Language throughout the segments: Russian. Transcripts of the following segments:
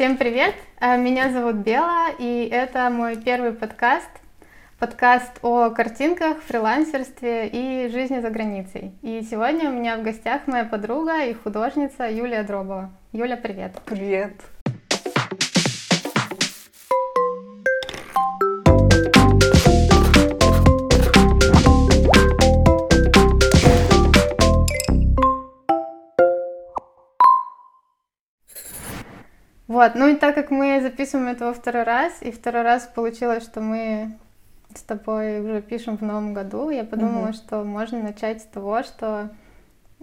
Всем привет! Э, Меня зовут Бела, и это мой первый подкаст. Подкаст о картинках, фрилансерстве и жизни за границей. И сегодня у меня в гостях моя подруга и художница Юлия Дробова. Юля, привет! Привет. Вот, ну и так как мы записываем это во второй раз, и второй раз получилось, что мы с тобой уже пишем в новом году, я подумала, Мгм. что можно начать с того, что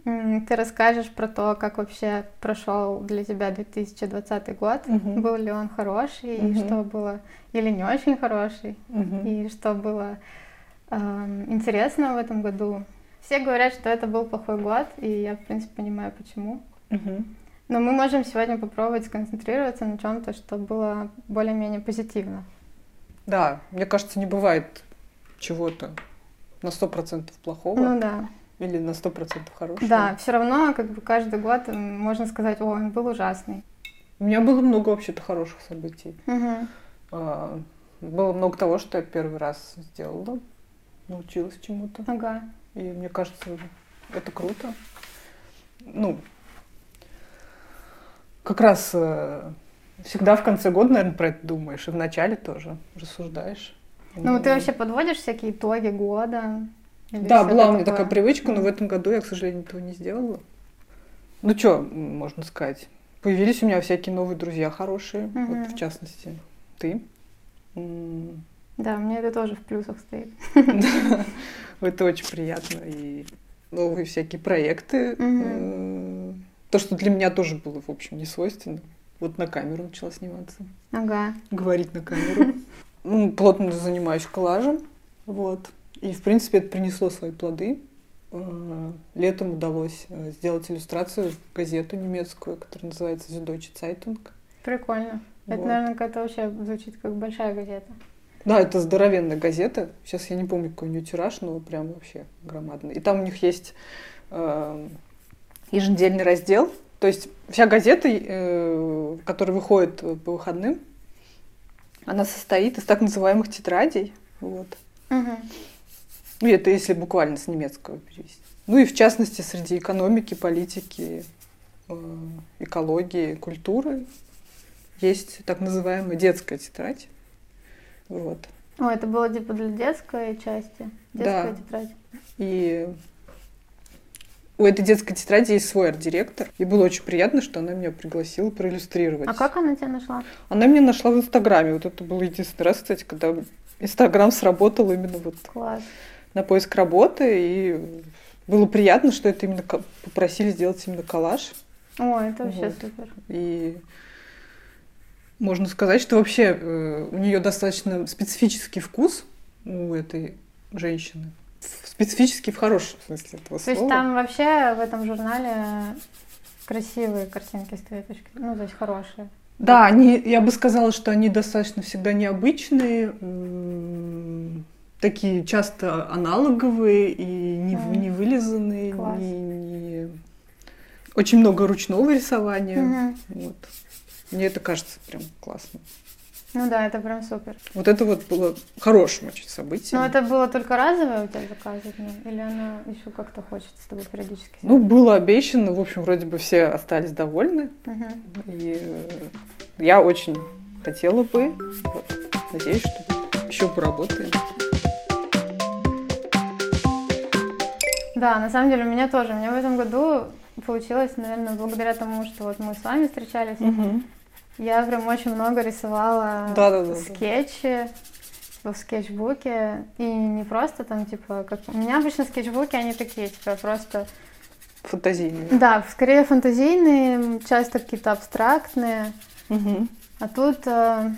ты расскажешь про то, как вообще прошел для тебя 2020 год, Мгм. был ли он хороший, и Мгм. что было или не очень хороший, Мгм. и что было эм, интересно в этом году. Все говорят, что это был плохой год, и я, в принципе, понимаю, почему. Мгм. Но мы можем сегодня попробовать сконцентрироваться на чем-то, что было более-менее позитивно. Да, мне кажется, не бывает чего-то на сто процентов плохого Ну да. или на сто процентов хорошего. Да, все равно, как бы каждый год можно сказать, о, он был ужасный. У меня было много вообще-то хороших событий. А, Было много того, что я первый раз сделала, научилась чему-то. Ага. И мне кажется, это круто. Ну, как раз э, всегда в конце года, наверное, про это думаешь, и в начале тоже рассуждаешь. Ну, ты вообще подводишь всякие итоги года? Да, была у меня такая привычка, но в этом году я, к сожалению, этого не сделала. Ну что, можно сказать, появились у меня всякие новые друзья хорошие, Мгм. вот в частности ты. Да, мне это тоже в плюсах стоит. Это очень приятно. И новые всякие проекты. То, что для меня тоже было, в общем, не свойственно. Вот на камеру начала сниматься, Ага. говорить на камеру. Ну, Плотно занимаюсь коллажем. Вот. И, в принципе, это принесло свои плоды. Э, Летом удалось э, сделать иллюстрацию в газету немецкую, которая называется Süddeutsche Zeitung. Прикольно. Это, Вот. наверное, какая-то вообще звучит как большая газета. Да, это здоровенная газета. Сейчас я не помню, какой у нее тираж, но прям вообще громадный. И там у них есть э, еженедельный раздел. То есть вся газета, э, которая выходит э, по выходным, она состоит из так называемых тетрадей. Вот. Ну, это если буквально с немецкого перевести. Ну и в частности среди экономики, политики, э, экологии, культуры есть так называемая детская тетрадь. Вот. О, это было типа для детской части. Детская Да. тетрадь. И у этой детской тетради есть свой арт-директор. И было очень приятно, что она меня пригласила проиллюстрировать. А как она тебя нашла? Она меня нашла в Инстаграме. Вот это был единственный раз, кстати, когда Инстаграм сработал именно вот Класс. на поиск работы. И было приятно, что это именно попросили сделать именно коллаж. О, это вообще Вот. супер. И можно сказать, что вообще э, у нее достаточно специфический вкус у этой женщины. Специфический в хорошем смысле этого То слова. есть там вообще в этом журнале красивые картинки с твоей точки, ну, то есть хорошие. Да, они, я бы сказала, что они достаточно всегда необычные, такие часто аналоговые и не, Мгм. не вылизанные, Класс. не- не- очень много ручного рисования. Мгм. Вот. Мне это кажется прям классно. Ну да, это прям супер. Вот это вот было хорошим очень событием. Но это было только разовое у тебя заказывать, или она еще как-то хочет с тобой периодически? Ну, было обещано, в общем, вроде бы все остались довольны. Мгм. И э, я очень хотела бы, вот, надеюсь, что еще поработаем. Да, на самом деле у меня тоже. У меня в этом году получилось, наверное, благодаря тому, что вот мы с вами встречались. Я прям очень много рисовала Да-да-да. скетчи в скетчбуке. И не просто там, типа, как... У меня обычно скетчбуки, они такие, типа, просто... Фантазийные. Да, скорее фантазийные, часто какие-то абстрактные. Мгм. А тут, э,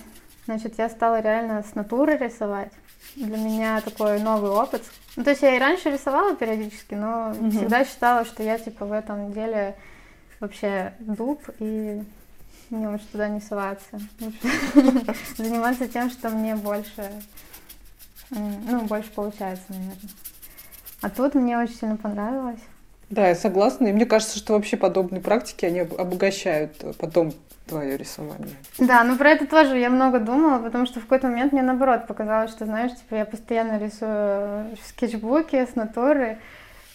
значит, я стала реально с натуры рисовать. Для меня такой новый опыт. Ну, то есть я и раньше рисовала периодически, но Мгм. всегда считала, что я, типа, в этом деле вообще дуб, и мне лучше туда не соваться. Заниматься тем, что мне больше, ну, больше получается, наверное. А тут мне очень сильно понравилось. Да, я согласна. И мне кажется, что вообще подобные практики, они об- обогащают э, потом твое рисование. Да, ну про это тоже я много думала, потому что в какой-то момент мне наоборот показалось, что, знаешь, типа я постоянно рисую в скетчбуке с натуры,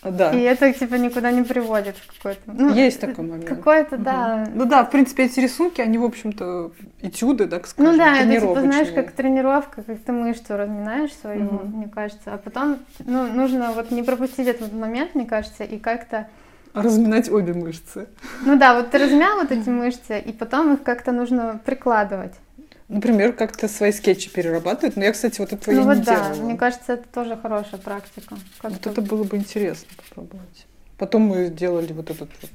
Да. и это типа никуда не приводит в какой-то... Ну, Есть такой момент. Какой-то, Мгм. да. Ну да, в принципе, эти рисунки, они, в общем-то, этюды, так скажем, Ну да, это типа, знаешь, как тренировка, как ты мышцу разминаешь свою, Мгм. мне кажется. А потом, ну, нужно вот не пропустить этот момент, мне кажется, и как-то... Разминать обе мышцы. Ну да, вот ты размял вот эти мышцы, и потом их как-то нужно прикладывать. Например, как-то свои скетчи перерабатывать. Но я, кстати, вот этого ну я вот не да, делала. мне кажется, это тоже хорошая практика. Вот Как-то- это было бы интересно попробовать. Потом мы делали вот этот вот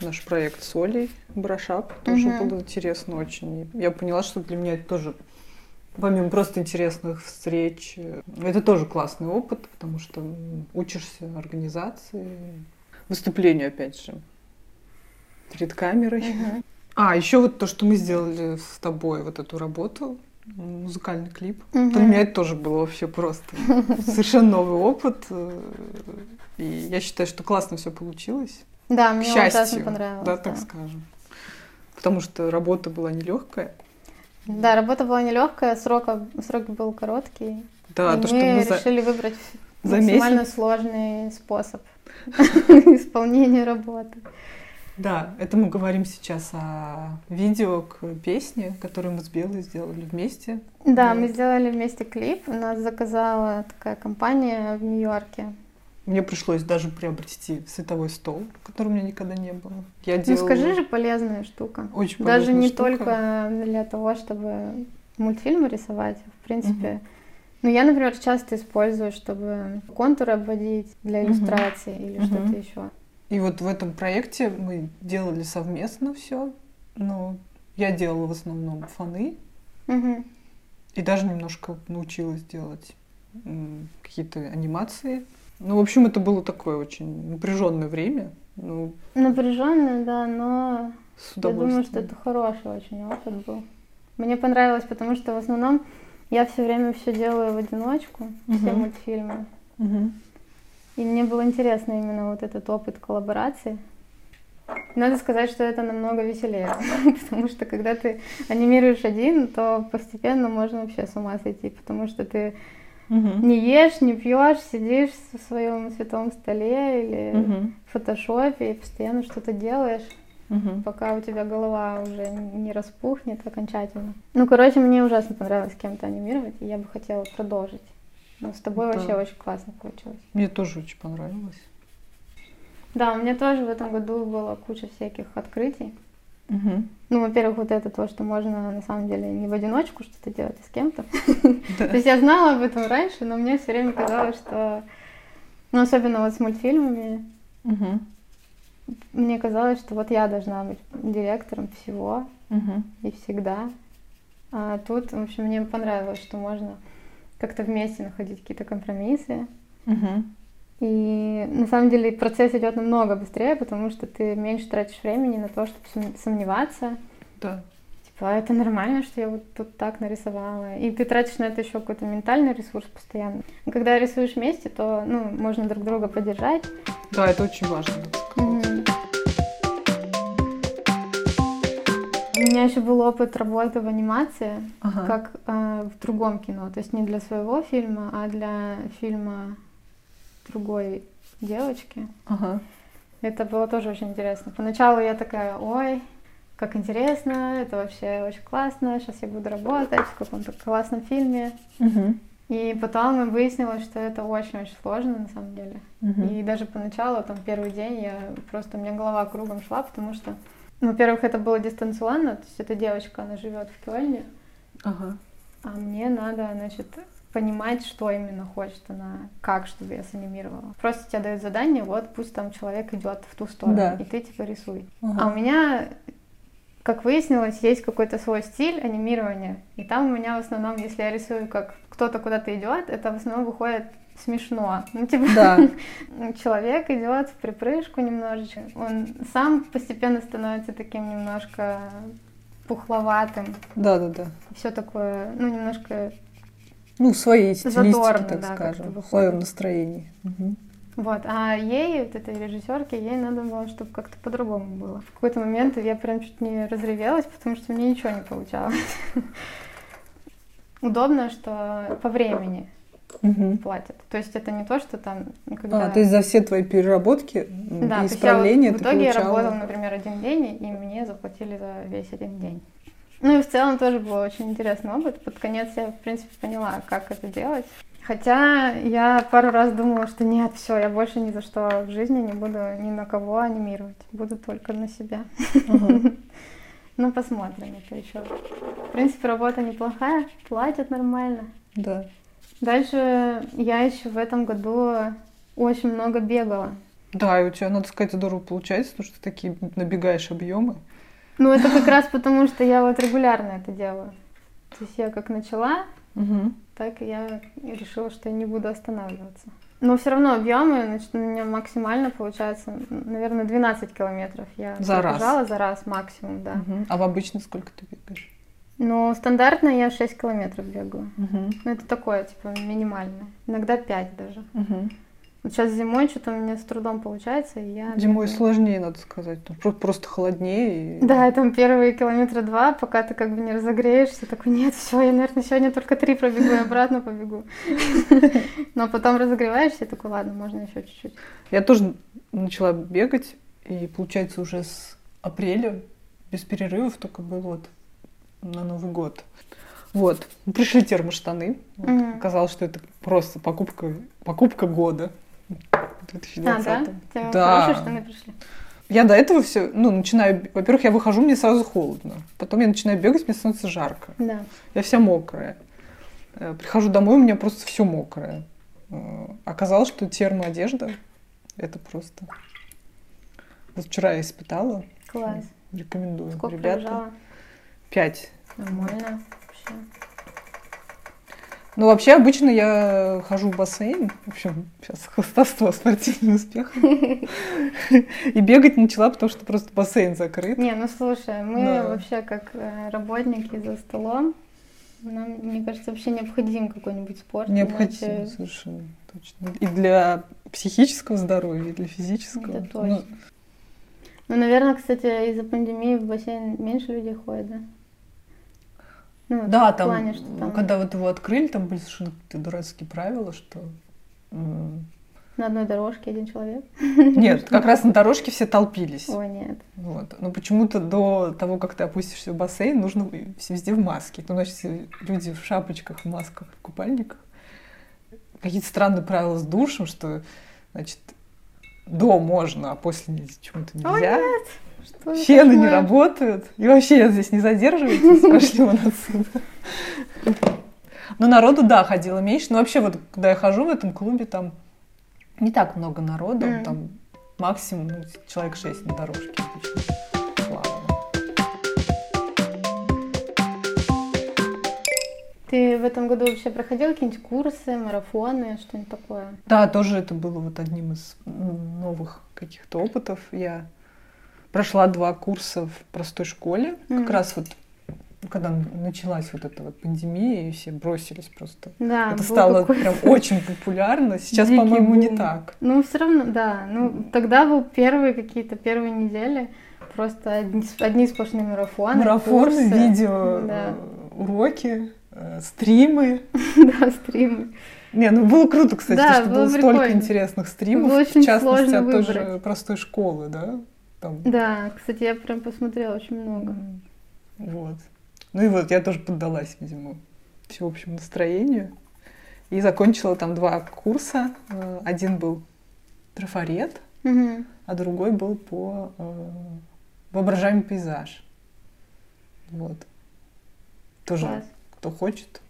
наш проект с Олей Брашап. Тоже Мгм. было интересно очень. Я поняла, что для меня это тоже, помимо просто интересных встреч, это тоже классный опыт, потому что учишься организации, выступлению, опять же, перед камерой. Мгм. А, еще вот то, что мы сделали с тобой, вот эту работу, музыкальный клип. Мгм. Для меня это тоже было вообще просто совершенно новый опыт. И я считаю, что классно все получилось. Да, мне ужасно счастью, понравилось. да, так скажем. Потому что работа была нелегкая. Да, работа была нелегкая, срок, срок был короткий. Да, и то, что мы мы за, решили выбрать за максимально месяц. сложный способ исполнения работы. Да, это мы говорим сейчас о видео к песне, которую мы с Белой сделали вместе. Да, Вот. мы сделали вместе клип. Нас заказала такая компания в Нью-Йорке. Мне пришлось даже приобрести световой стол, который у меня никогда не было. Я Ну делала скажи же, полезная штука. очень Даже полезная не штука. только для того, чтобы мультфильмы рисовать, в принципе. Ну, я, например, часто использую, чтобы контуры обводить для иллюстрации или Мгм. что-то еще. И вот в этом проекте мы делали совместно все. Ну, я делала в основном фоны Мгм. и даже немножко научилась делать какие-то анимации. Ну, в общем, это было такое очень напряженное время. Ну, Напряженно, да, но с я думаю, что это хороший очень опыт был. Мне понравилось, потому что в основном я все время все делаю в одиночку, все Мгм. мультфильмы. Мгм. И мне было интересно именно вот этот опыт коллаборации. Надо сказать, что это намного веселее, потому что когда ты анимируешь один, то постепенно можно вообще с ума сойти, потому что ты Мгм. не ешь, не пьешь, сидишь в своем световом столе или Мгм. в фотошопе и постоянно что-то делаешь, Мгм. пока у тебя голова уже не распухнет окончательно. Ну, короче, мне ужасно понравилось с кем-то анимировать, и я бы хотела продолжить. Но с тобой Да. вообще очень классно получилось. Мне тоже очень понравилось. Да, у меня тоже в этом году была куча всяких открытий. Мгм. Ну, во-первых, вот это то, что можно на самом деле не в одиночку что-то делать, а с кем-то. Да. То есть я знала об этом раньше, но мне все время казалось, что... Ну, особенно вот с мультфильмами, Мгм. мне казалось, что вот я должна быть директором всего Мгм. и всегда. А тут, в общем, мне понравилось, что можно как-то вместе находить какие-то компромиссы. Мгм. И на самом деле процесс идет намного быстрее, потому что ты меньше тратишь времени на то, чтобы сом- сомневаться. Да. Типа, «А это нормально, что я вот тут так нарисовала. И ты тратишь на это еще какой-то ментальный ресурс постоянно. Когда рисуешь вместе, то ну, можно друг друга поддержать. Да, это очень важно. Мгм. У меня еще был опыт работы в анимации, Ага. как э, в другом кино. То есть не для своего фильма, а для фильма другой девочки. Ага. Это было тоже очень интересно. Поначалу я такая, ой, как интересно, это вообще очень классно, сейчас я буду работать в каком-то классном фильме. Мгм. И потом выяснилось, что это очень-очень сложно на самом деле. Мгм. И даже поначалу, там, первый день, я просто, у меня голова кругом шла, потому что, во-первых, это было дистанционно, то есть эта девочка, она живет в Кёльне, Ага. а мне надо, значит, понимать, что именно хочет она, как, чтобы я санимировала. Просто тебе дают задание, вот пусть там человек идет в ту сторону, Да. и ты типа рисуй. Ага. А у меня, как выяснилось, есть какой-то свой стиль анимирования. И там у меня в основном, если я рисую, как кто-то куда-то идет, это в основном выходит смешно. Ну, типа, Да. человек идет в припрыжку немножечко. Он сам постепенно становится таким немножко пухловатым. Да, да, да. Все такое, ну, немножко Ну, своей стилистике, Задорно, так да, скажем, в своем настроении. Мгм. Вот, а ей, вот этой режиссерке, ей надо было, чтобы как-то по-другому было. В какой-то момент я прям чуть не разревелась, потому что мне ничего не получалось. Удобно, что по времени Мгм. платят. То есть это не то, что там когда... А, то есть за все твои переработки Да, и я вот исправления в ты итоге я получала... работала, например, один день, и мне заплатили за весь один день. Ну и в целом тоже был очень интересный опыт. Под конец я, в принципе, поняла, как это делать. Хотя я пару раз думала, что нет, все, я больше ни за что в жизни не буду ни на кого анимировать. Буду только на себя. Ну, посмотрим это еще. В принципе, работа неплохая, платят нормально. Да. Дальше я еще в этом году очень много бегала. Да, и у тебя, надо сказать, здорово получается, потому что ты такие набегаешь объемы. Ну, это как раз потому, что я вот регулярно это делаю. То есть я как начала, так и я решила, что я не буду останавливаться. Но все равно объемы, значит, у меня максимально получается, наверное, 12 километров я За раз? за раз максимум, да. Мгм. А в обычно сколько ты бегаешь? Но стандартно я 6 километров бегаю. Мгм. Ну, это такое, типа, минимальное. Иногда 5 даже. Мгм. Вот сейчас зимой что-то у меня с трудом получается, и я... Зимой бегаю. сложнее, надо сказать. Просто холоднее. и- Да, и там первые километра два, пока ты как бы не разогреешься, такой, нет, все, я, наверное, сегодня только три пробегу и обратно побегу. Но потом разогреваешься и такой, ладно, можно еще чуть-чуть. Я тоже начала бегать, и получается уже с апреля без перерывов только был вот на Новый год. Вот. Пришли термоштаны. Вот. Мгм. Оказалось, что это просто покупка, покупка года. в 2020. А, да? Да. хорошие штаны пришли? Я до этого все, ну, начинаю, во-первых, я выхожу, мне сразу холодно. Потом я начинаю бегать, мне становится жарко. Да. Я вся мокрая. Э, Прихожу домой, у меня просто все мокрое. Э, Оказалось, что термоодежда это просто. Вот вчера я испытала. Класс. Рекомендую. Сколько Ребята. пробежала? Пять. Нормально. Вообще. Ну, вообще, обычно я хожу в бассейн. В общем, сейчас хвастовство спортивный успех. И бегать начала, потому что просто бассейн закрыт. Не, ну слушай, мы вообще как э, работники за столом, нам, мне кажется, вообще необходим какой-нибудь спорт. Необходимо, иначе- совершенно точно. И для психического здоровья, и для физического. Это точно. Ну, Ну, наверное, кстати, из-за пандемии в бассейн меньше людей ходит, да? Ну, Да, там, плане, что там когда вот его открыли, там были совершенно дурацкие правила, что... на одной дорожке один человек. Нет, как раз на дорожке все толпились. Ой, нет. Вот. Но почему-то до того, как ты опустишься в бассейн, нужно везде в маске. Ну, значит, люди в шапочках, в масках, в купальниках. Какие-то странные правила с душем, что, значит, до можно, а после чему-то Ой, нельзя. нет! Что за Фены не работают. И вообще здесь не задерживайтесь, пошли вон отсюда. Ну, народу, да, ходило меньше. Но вообще, вот, когда я хожу в этом клубе, там не так много народу. Мгм. Там максимум ну, человек шесть на дорожке. Слава. Ты в этом году вообще проходил какие-нибудь курсы, марафоны, что-нибудь такое? Да, тоже это было вот одним из новых каких-то опытов. Я прошла два курса в простой школе. Мгм. Как раз вот когда началась вот эта вот пандемия, и все бросились просто Да, Это стало какой-то прям очень популярно. Сейчас, дикий по-моему, не бум. так. Ну, все равно, да. Ну, тогда был первые какие-то первые недели. Просто одни, одни сплошные марафоны. Марафоны, курсы. видео, Да. э, уроки, э, стримы. Да, стримы. Не, ну было круто, кстати, Да, что было было столько интересных стримов. Было в частности, от той же простой школы, да? Там, Да, кстати, я прям посмотрела очень много. Вот. Ну и вот я тоже поддалась, видимо, всеобщему настроению. И закончила там два курса. Э, Один был трафарет, Мгм. а другой был по э, воображаемый пейзаж. Вот. Тоже Класс. кто хочет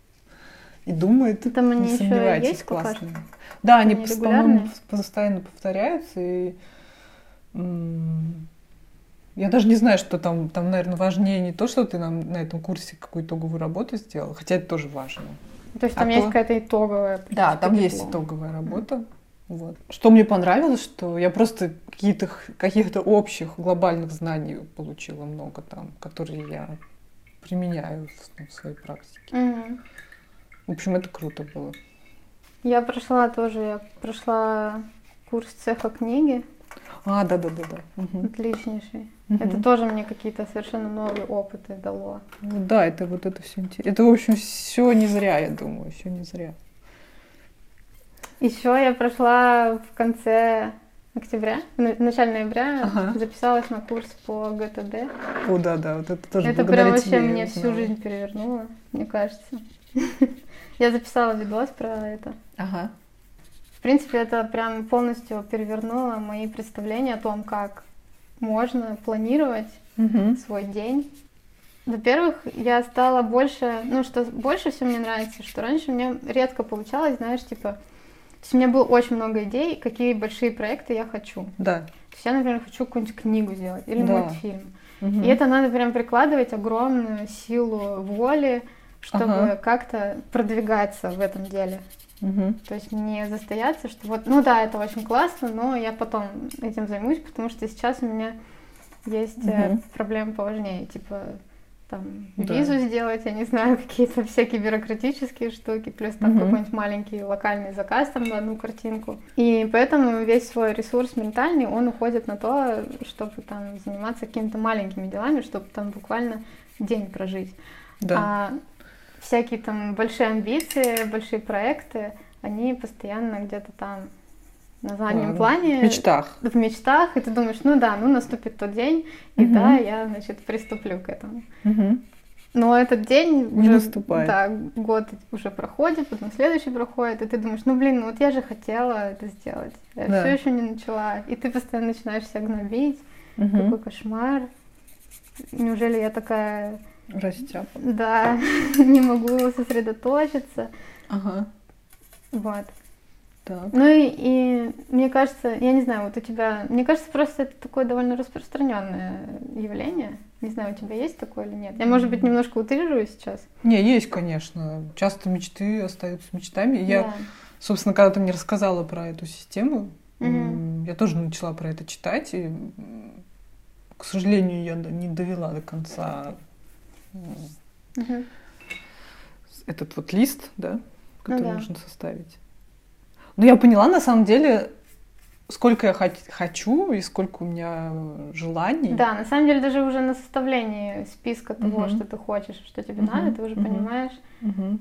и думает, Ну, Там они не еще сомневайтесь, классные. Да, они, Они постоянно повторяются. И, я даже не знаю, что там, там, наверное, важнее не то, что ты нам на этом курсе какую итоговую работу сделал, хотя это тоже важно. То есть А там есть то- какая-то итоговая. в Да, принципе, там есть диплом. итоговая работа. Вот. Что мне понравилось, что я просто каких-то общих глобальных знаний получила много там, которые я применяю в, ну, в своей практике. Мгм. В общем, это круто было. Я прошла тоже, я прошла курс цеха книги. А, да, да, да, да. Угу. Отличнейший. Мгм. Это тоже мне какие-то совершенно новые опыты дало. Ну Да, это вот это все интересно. Это, в общем, все не зря, я думаю, все не зря. Еще я прошла в конце октября, в начале ноября, Ага. записалась на курс по ГТД. О, да, да, вот это тоже это прям вообще тебе мне всю жизнь перевернуло, мне кажется. Я записала видос про это. Ага. В принципе, это прям полностью перевернуло мои представления о том, как можно планировать Мгм. свой день. Во-первых, я стала больше, ну что больше всего мне нравится, что раньше мне редко получалось, знаешь, типа, то есть у меня было очень много идей, какие большие проекты я хочу. Да. То есть я, например, хочу какую-нибудь книгу сделать или Да. мультфильм. Мгм. И это надо прям прикладывать огромную силу воли, чтобы Ага. как-то продвигаться в этом деле. Мгм. То есть не застояться, что вот, ну да, это очень классно, но я потом этим займусь, потому что сейчас у меня есть Мгм. проблемы поважнее, типа там Да. визу сделать, я не знаю, какие-то всякие бюрократические штуки, плюс там Мгм. какой-нибудь маленький локальный заказ там на одну картинку. И поэтому весь свой ресурс ментальный, он уходит на то, чтобы там заниматься какими-то маленькими делами, чтобы там буквально день прожить. Да. А всякие там большие амбиции, большие проекты, они постоянно где-то там на заднем А, плане. В мечтах. В мечтах, и ты думаешь, ну да, ну наступит тот день, и Мгм. да, я, значит, приступлю к этому. Мгм. Но этот день Не уже, наступает. да, год уже проходит, потом следующий проходит, и ты думаешь, ну блин, ну вот я же хотела это сделать, я Да. все еще не начала, и ты постоянно начинаешь себя гнобить, Мгм. какой кошмар, неужели я такая Растяпа. да, не могу сосредоточиться. Ага. Вот. Так. Ну и, и мне кажется, я не знаю, вот у тебя, мне кажется, просто это такое довольно распространенное явление. Не знаю, у тебя есть такое или нет. Я, может быть, немножко утрирую сейчас. Не, есть, конечно. Часто мечты остаются мечтами. Я, Да. собственно, когда ты мне рассказала про эту систему, м, я тоже начала про это читать, и, к сожалению, я не довела до конца Мгм. этот вот лист, да, который Ну да. нужно составить. Но я поняла, на самом деле, сколько я хочу и сколько у меня желаний. Да, на самом деле даже уже на составлении списка того, Мгм. что ты хочешь, что тебе Мгм, надо, ты уже мгм. понимаешь Мгм.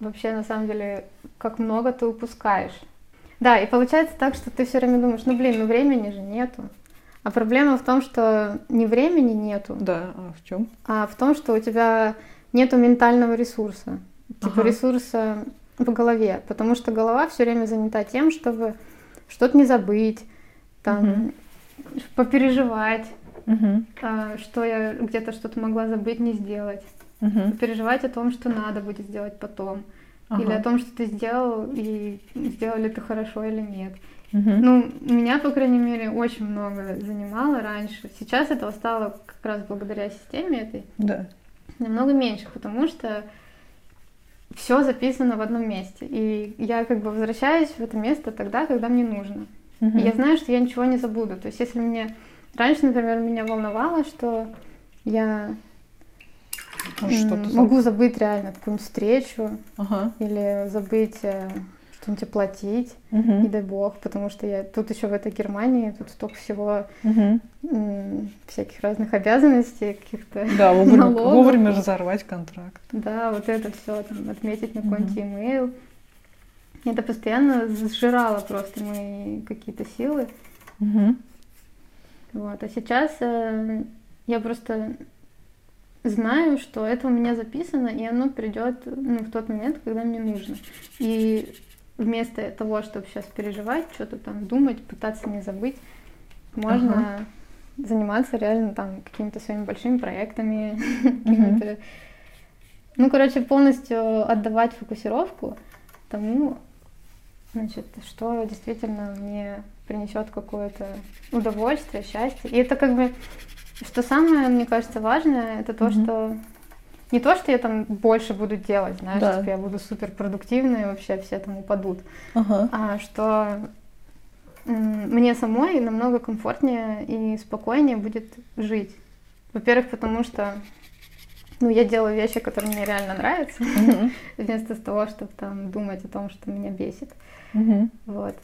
вообще на самом деле, как много ты упускаешь. Да, и получается так, что ты все время думаешь, ну блин, ну времени же нету. А проблема в том, что не времени нету, Да, а в чем? а в том, что у тебя нету ментального ресурса, типа Ага. ресурса в голове, потому что голова все время занята тем, чтобы что-то не забыть, там, Мгм. попереживать, а, что я где-то что-то могла забыть, не сделать, попереживать о том, что надо будет сделать потом, или о том, что ты сделал и сделал ли ты хорошо или нет. Ну, меня, по крайней мере, очень много занимало раньше. Сейчас этого стало как раз благодаря системе этой Да. намного меньше, потому что все записано в одном месте. И я как бы возвращаюсь в это место тогда, когда мне нужно. И я знаю, что я ничего не забуду. То есть, если мне раньше, например, меня волновало, что я что могу забыть реально какую-нибудь встречу Ага. или забыть э, что-нибудь оплатить, не Мгм. дай бог, потому что я тут еще в этой Германии, тут столько всего Мгм. м, всяких разных обязанностей, каких-то Да, вовремя, налогов. вовремя разорвать контракт. Да, вот это все там отметить на какой-нибудь имейл. Это постоянно сжирало просто мои какие-то силы. Мгм. Вот. А сейчас э, я просто знаю, что это у меня записано, и оно придет ну, в тот момент, когда мне нужно. И вместо того, чтобы сейчас переживать, что-то там думать, пытаться не забыть, можно заниматься реально там какими-то своими большими проектами, какими-то ну, короче, полностью отдавать фокусировку тому, значит, что действительно мне принесет какое-то удовольствие, счастье. И это как бы, что самое, мне кажется, важное, это то, Мгм. что не то, что я там больше буду делать, знаешь, Да. типа я буду супер продуктивной, и вообще все там упадут, Ага. а что мне самой намного комфортнее и спокойнее будет жить. Во-первых, потому что ну, я делаю вещи, которые мне реально нравятся, Мгм. вместо того, чтобы там думать о том, что меня бесит. Мгм. Вот.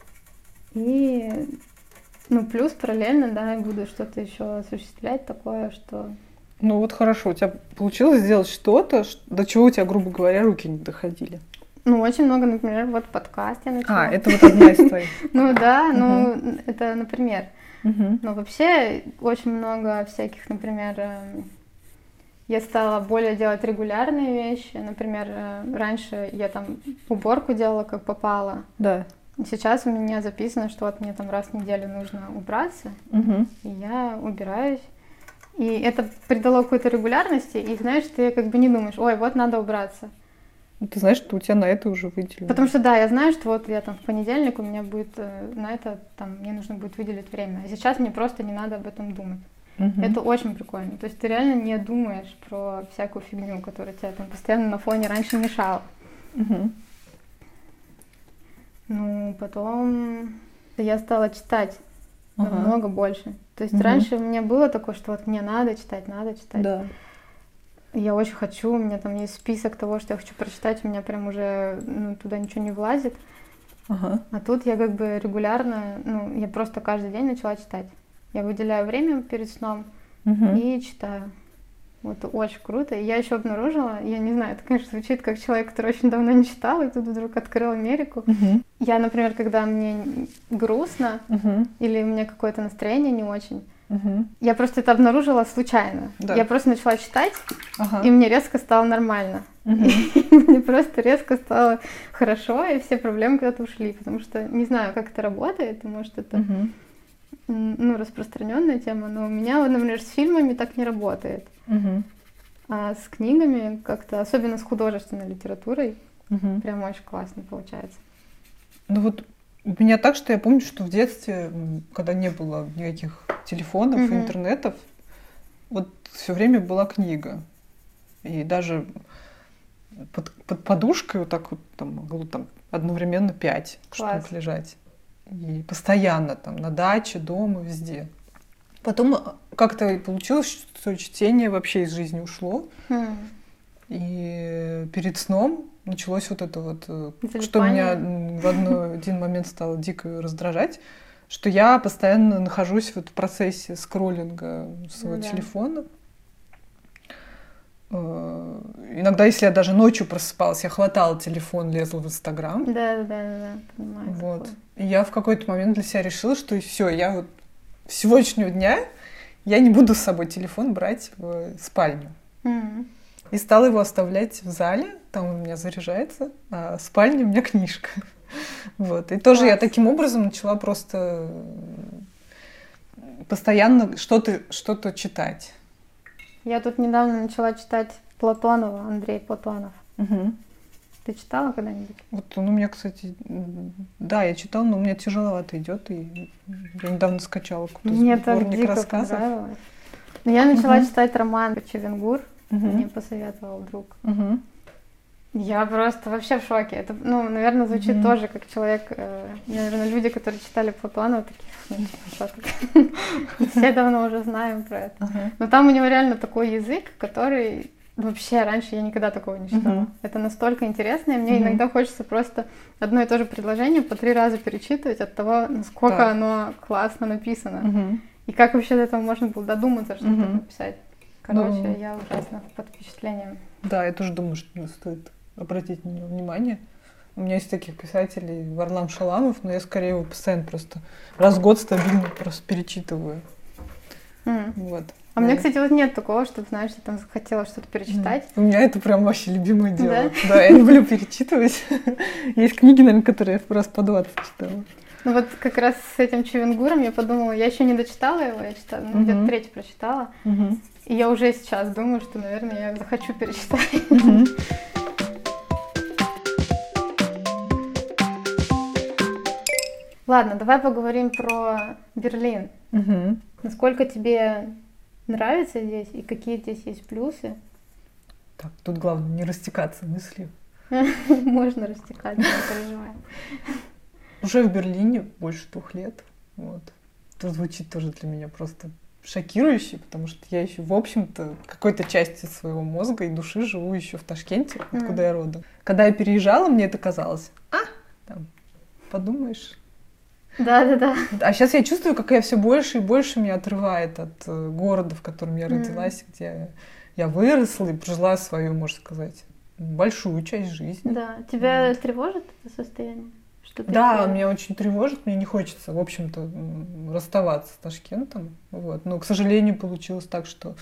И, ну, плюс параллельно, да, буду что-то еще осуществлять такое, что... Ну вот хорошо, у тебя получилось сделать что-то, до чего у тебя, грубо говоря, руки не доходили. Ну, очень много, например, вот подкаст я начала. А, это вот одна из твоих. Ну да, ну это, например. Но вообще очень много всяких, например, эм, я стала более делать регулярные вещи. Например, э, раньше я там уборку делала как попало. Да. Сейчас у меня записано, что вот мне там раз в неделю нужно убраться, угу. и я убираюсь. И это придало какой-то регулярности, и знаешь, ты как бы не думаешь, ой, вот надо убраться. Ну, ты знаешь, что у тебя на это уже выделено. Потому что да, я знаю, что вот я там в понедельник у меня будет э, на это, там, мне нужно будет выделить время. А сейчас мне просто не надо об этом думать. Угу. Это очень прикольно. То есть ты реально не думаешь про всякую фигню, которая тебя там постоянно на фоне раньше мешала. Угу. Ну, потом я стала читать ага. намного больше. То есть угу. раньше у меня было такое, что вот мне надо читать, надо читать. Да. Я очень хочу, у меня там есть список того, что я хочу прочитать, у меня прям уже ну, туда ничего не влазит. Ага. А тут я как бы регулярно, ну, я просто каждый день начала читать. Я выделяю время перед сном угу. и читаю. Вот очень круто. И я еще обнаружила, я не знаю, это, конечно, звучит как человек, который очень давно не читал, и тут вдруг открыл Америку. Угу. Я, например, когда мне грустно угу. или у меня какое-то настроение не очень, угу. я просто это обнаружила случайно. Да. Я просто начала читать, ага. и мне резко стало нормально. И мне просто резко стало хорошо, и все проблемы куда-то ушли. Потому что не знаю, как это работает, может, это угу. ну, распространенная тема, но у меня, например, с фильмами так не работает. Угу. А с книгами как-то, особенно с художественной литературой, угу. прям очень классно получается. Ну вот у меня так, что я помню, что в детстве, когда не было никаких телефонов, Мгм. интернетов, вот все время была книга. И даже под, под подушкой вот так вот там могло там одновременно пять Класс. штук лежать. И постоянно там на даче, дома, везде. Потом а, как-то и получилось, что чтение вообще из жизни ушло. Хм. И перед сном началось вот это вот, э, что Залипание. меня м, в одно- один момент стало дико раздражать, что я постоянно нахожусь вот в процессе скроллинга своего Ну да. телефона. Э, Иногда, если я даже ночью просыпалась, я хватала телефон, лезла в Инстаграм. Да, да, да, да, понимаю. Вот. такое. И я в какой-то момент для себя решила, что все, я вот сегодняшнего дня я не буду с собой телефон брать в спальню. М. И стала его оставлять в зале, там он у меня заряжается, а в спальне у меня книжка. Вот. И тоже я таким образом начала просто постоянно что-то что читать. Я тут недавно начала читать Платонова, Андрей Платонов. Ты читала когда-нибудь? Вот он у меня, кстати, да, я читала, но у меня тяжеловато идет, и я недавно скачала какой-то Мне сборник дико рассказов. понравилось. Но я начала Мгм. читать роман Чевенгур, Мгм. мне посоветовал друг. Мгм. Я просто вообще в шоке. Это, ну, наверное, звучит Мгм. тоже как человек, э, наверное, люди, которые читали Платонова, такие, ну, типа? Все давно уже знаем про это. Но там у него реально такой язык, который вообще раньше я никогда такого не читала. Мгм. Это настолько интересно, и мне Мгм. иногда хочется просто одно и то же предложение по три раза перечитывать от того, насколько Да. оно классно написано. Мгм. И как вообще до этого можно было додуматься что-то Мгм. написать. Короче, Ну. я ужасно под впечатлением. Да, я тоже думаю, что стоит обратить на него внимание. У меня есть таких писателей, Варлам Шаламов, но я скорее его постоянно просто раз в год стабильно просто перечитываю. М. Вот. А у меня, Да. кстати, вот нет такого, чтобы, знаешь, я там захотела что-то перечитать. У меня это прям вообще любимое дело. Да? Да, я люблю перечитывать. Есть книги, наверное, которые я раз по 20 читала. Ну вот как раз с этим Чевенгуром я подумала, я еще не дочитала его, я читала, ну, где-то треть прочитала. И я уже сейчас думаю, что, наверное, я захочу перечитать. Ладно, давай поговорим про Берлин. Мгм. Насколько тебе нравится здесь и какие здесь есть плюсы? Так, тут главное не растекаться мыслью. Можно растекать, не переживай. Уже в Берлине больше двух лет. Вот. Это звучит тоже для меня просто шокирующе, потому что я еще, в общем-то, какой-то части своего мозга и души живу еще в Ташкенте, откуда Мгм. я родом. Когда я переезжала, мне это казалось, а, там, подумаешь, Да, да, да. А сейчас я чувствую, как я все больше и больше меня отрывает от э, города, в котором я родилась, mm. где я выросла и прожила свою, можно сказать, большую часть жизни. Да. Тебя вот. тревожит это состояние? Что да, меня очень тревожит, мне не хочется, в общем-то, расставаться с Ташкентом. Вот. Но, к сожалению, получилось так, что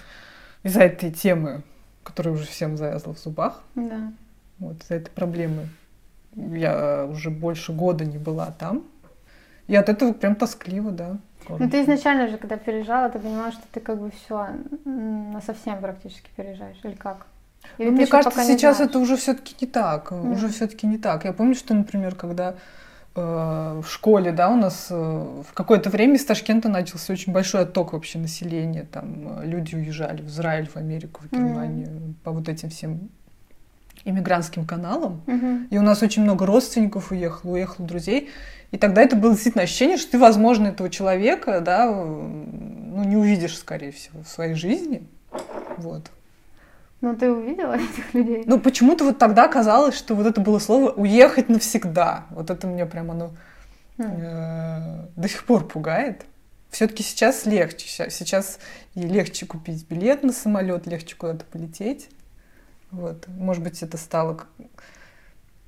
из-за этой темы, которая уже всем завязла в зубах, да. вот из-за этой проблемы, я уже больше года не была там. И от этого прям тоскливо, да. Ну ты изначально же, когда переезжала, ты понимала, что ты как бы все на совсем практически переезжаешь, или как? Или Мне кажется, сейчас это уже все-таки не так. Mm. Уже все-таки не так. Я помню, что, например, когда э, в школе, да, у нас э, в какое-то время из Ташкента начался очень большой отток вообще населения. Там люди уезжали в Израиль, в Америку, в Германию mm. по вот этим всем иммигрантским каналам. Mm-hmm. И у нас очень много родственников уехало, уехало друзей. И тогда это было действительно ощущение, что ты, возможно, этого человека, да, ну, не увидишь, скорее всего, в своей жизни. Вот. Ну, ты увидела этих людей? Ну, почему-то вот тогда казалось, что вот это было слово «уехать навсегда». Вот это мне прям оно э, до сих пор пугает. Все-таки сейчас легче. Сейчас и легче купить билет на самолет, легче куда-то полететь. Вот. Может быть, это стало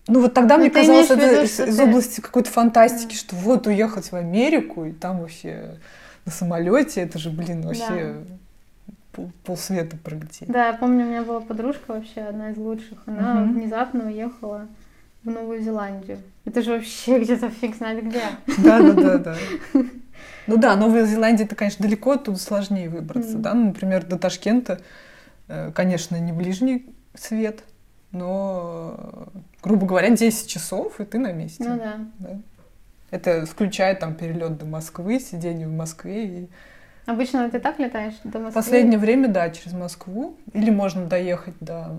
ну вот тогда Но мне казалось, это виду, из, из ты... области какой-то фантастики, mm. что вот уехать в Америку и там вообще на самолете, это же, блин, вообще да. пол, полсвета пролететь. Да, я помню, у меня была подружка вообще одна из лучших, она mm-hmm. внезапно уехала в Новую Зеландию. Это же вообще где-то фиг знает где. Да, да, да, да. Ну да, Новая Зеландия это, конечно, далеко, оттуда сложнее выбраться, да. Ну, например, до Ташкента, э, конечно, не ближний свет, но, грубо говоря, 10 часов, и ты на месте. Ну да. да. Это включает там перелет до Москвы, сидение в Москве. И... Обычно ты так летаешь до Москвы? Последнее время, да, через Москву. Или можно доехать до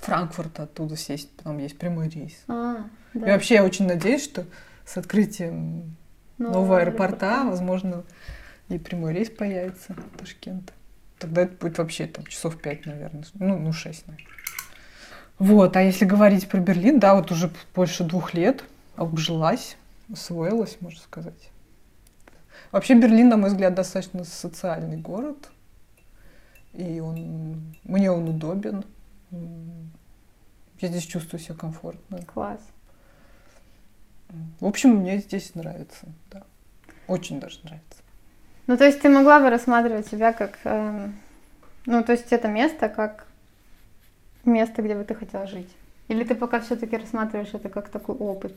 Франкфурта, оттуда сесть, там есть прямой рейс. А, да. И вообще я очень надеюсь, что с открытием нового, нового аэропорта, аэропорта, возможно, и прямой рейс появится в Ташкент. Тогда это будет вообще там часов пять, наверное. Ну, ну шесть, наверное. Вот, а если говорить про Берлин, да, вот уже больше двух лет обжилась, освоилась, можно сказать. Вообще Берлин, на мой взгляд, достаточно социальный город. И он, мне он удобен. Я здесь чувствую себя комфортно. Класс. В общем, мне здесь нравится, да. Очень даже нравится. Ну, то есть ты могла бы рассматривать себя как... Э, ну, то есть это место как место, где бы ты хотела жить? Или ты пока все-таки рассматриваешь это как такой опыт?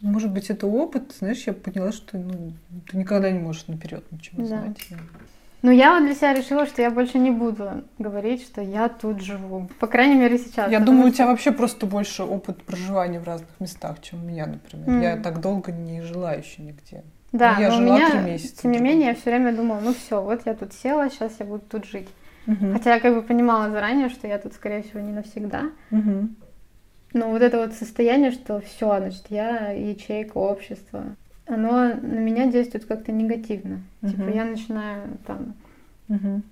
Может быть, это опыт, знаешь, я поняла, что ну, ты никогда не можешь наперед ничего да. знать. Ну, я вот для себя решила, что я больше не буду говорить, что я тут живу. По крайней мере, сейчас. Я думаю, что... у тебя вообще просто больше опыт проживания в разных местах, чем у меня, например. Mm. Я так долго не жила еще нигде. Да, ну, я но жила у меня, месяца. Тем не менее, я все время думала, ну все, вот я тут села, сейчас я буду тут жить. Угу. Хотя я как бы понимала заранее, что я тут, скорее всего, не навсегда. Угу. Но вот это вот состояние, что все, значит, я ячейка общества, оно на меня действует как-то негативно. Угу. Типа я начинаю там, угу.